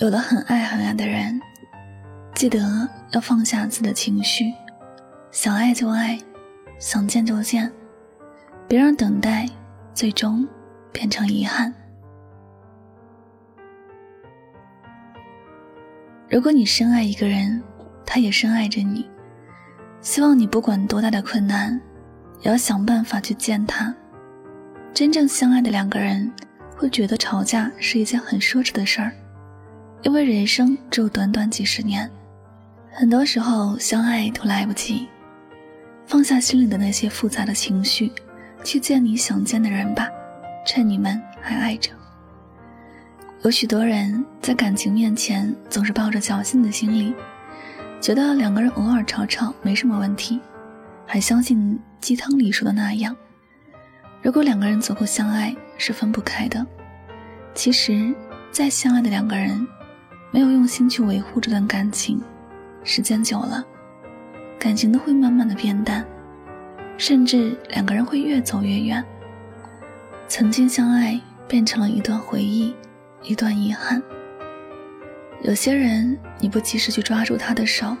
有了很爱很爱的人，记得要放下自己的情绪，想爱就爱，想见就见，别让等待最终变成遗憾。如果你深爱一个人，他也深爱着你，希望你不管多大的困难，也要想办法去见他。真正相爱的两个人，会觉得吵架是一件很奢侈的事儿。因为人生只有短短几十年，很多时候相爱都来不及。放下心里的那些复杂的情绪，去见你想见的人吧，趁你们还爱着。有许多人在感情面前总是抱着侥幸的心理，觉得两个人偶尔吵吵没什么问题，还相信鸡汤里说的那样：如果两个人足够相爱，是分不开的。其实，再相爱的两个人。没有用心去维护这段感情，时间久了，感情都会慢慢的变淡，甚至两个人会越走越远。曾经相爱变成了一段回忆，一段遗憾。有些人你不及时去抓住他的手，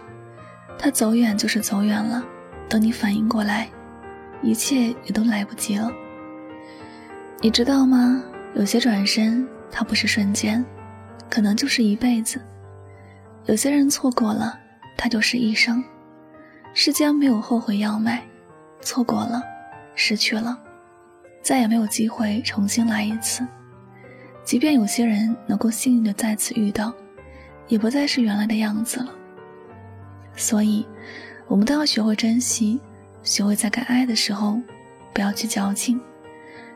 他走远就是走远了。等你反应过来，一切也都来不及了。你知道吗？有些转身，它不是瞬间。可能就是一辈子，有些人错过了，他就是一生。世间没有后悔药卖，错过了，失去了，再也没有机会重新来一次。即便有些人能够幸运的再次遇到，也不再是原来的样子了。所以，我们都要学会珍惜，学会在该爱的时候，不要去矫情，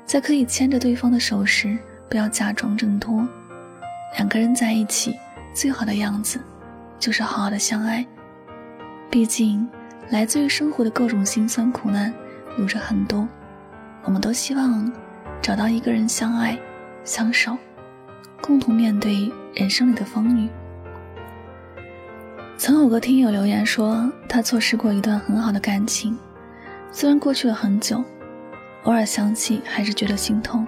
在可以牵着对方的手时，不要假装挣脱。两个人在一起，最好的样子，就是好好的相爱。毕竟，来自于生活的各种辛酸苦难，有着很多。我们都希望找到一个人相爱、相守，共同面对人生里的风雨。曾有个听友留言说，他错失过一段很好的感情，虽然过去了很久，偶尔想起还是觉得心痛。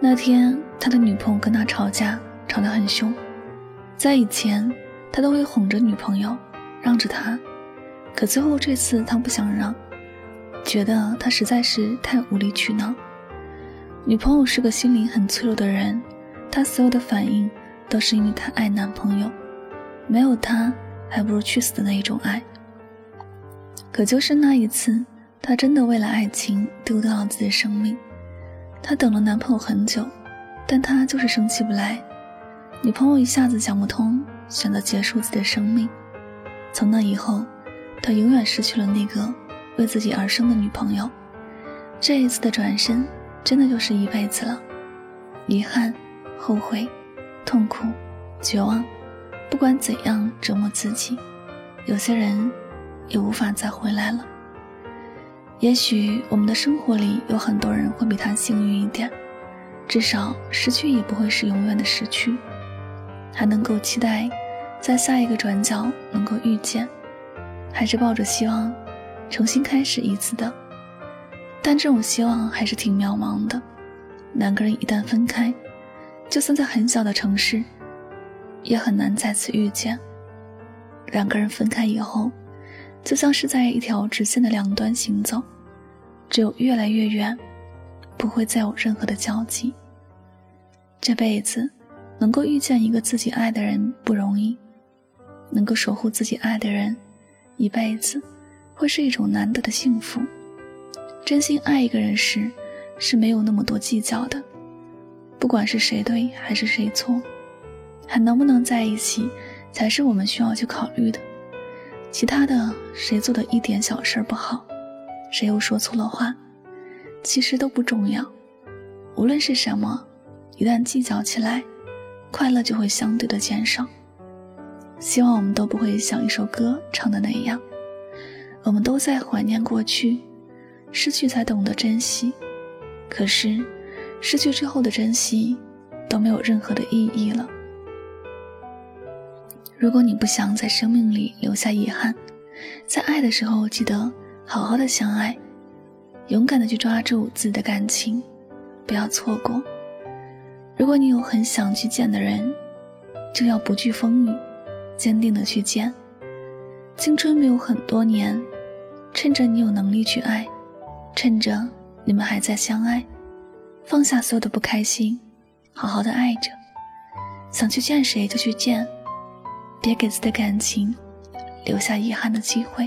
那天，他的女朋友跟他吵架。吵得很凶，在以前，他都会哄着女朋友，让着她，可最后这次他不想让，觉得他实在是太无理取闹。女朋友是个心灵很脆弱的人，她所有的反应都是因为她爱男朋友，没有他还不如去死的那一种爱。可就是那一次，她真的为了爱情丢掉了自己的生命。她等了男朋友很久，但她就是生气不来。女朋友一下子想不通，选择结束自己的生命。从那以后，他永远失去了那个为自己而生的女朋友。这一次的转身，真的就是一辈子了。遗憾、后悔、痛苦、绝望，不管怎样折磨自己，有些人也无法再回来了。也许我们的生活里有很多人会比他幸运一点，至少失去也不会是永远的失去。还能够期待，在下一个转角能够遇见，还是抱着希望，重新开始一次的。但这种希望还是挺渺茫的。两个人一旦分开，就算在很小的城市，也很难再次遇见。两个人分开以后，就像是在一条直线的两端行走，只有越来越远，不会再有任何的交集。这辈子。能够遇见一个自己爱的人不容易，能够守护自己爱的人，一辈子，会是一种难得的幸福。真心爱一个人时，是没有那么多计较的，不管是谁对还是谁错，还能不能在一起，才是我们需要去考虑的。其他的，谁做的一点小事不好，谁又说错了话，其实都不重要。无论是什么，一旦计较起来。快乐就会相对的减少。希望我们都不会像一首歌唱的那样，我们都在怀念过去，失去才懂得珍惜。可是，失去之后的珍惜都没有任何的意义了。如果你不想在生命里留下遗憾，在爱的时候记得好好的相爱，勇敢的去抓住自己的感情，不要错过。如果你有很想去见的人，就要不惧风雨，坚定的去见。青春没有很多年，趁着你有能力去爱，趁着你们还在相爱，放下所有的不开心，好好的爱着。想去见谁就去见，别给自己的感情留下遗憾的机会。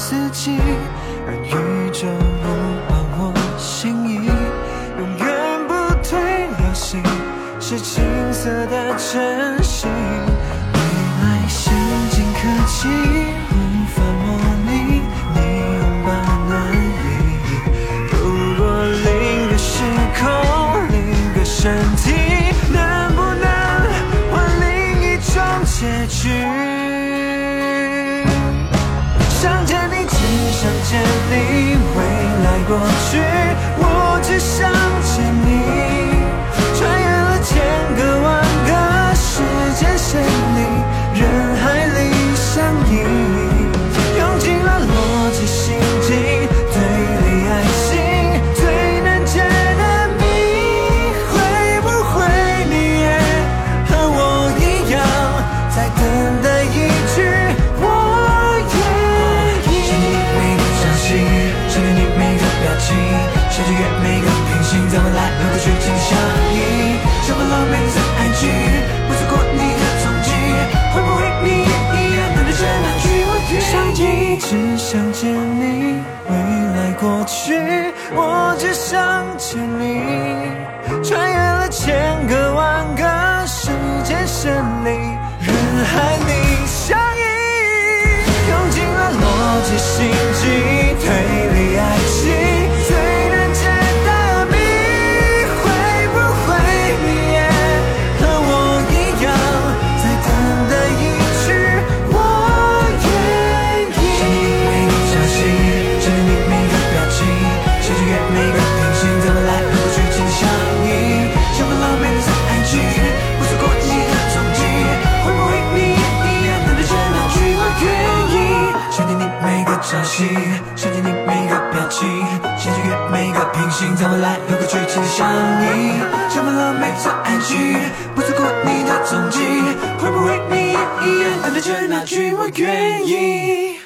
四季，让宇宙不换我心意。永远不退了息是青涩的真心，未来先进科技过去，想见你，未来过去，我只想见你。穿越了千小心，想见你每个表情，想穿越每个平行，在未来和过去紧紧相依，想满了每座爱情，不错过你的踪迹，会不会你也一样等待着那句我愿意？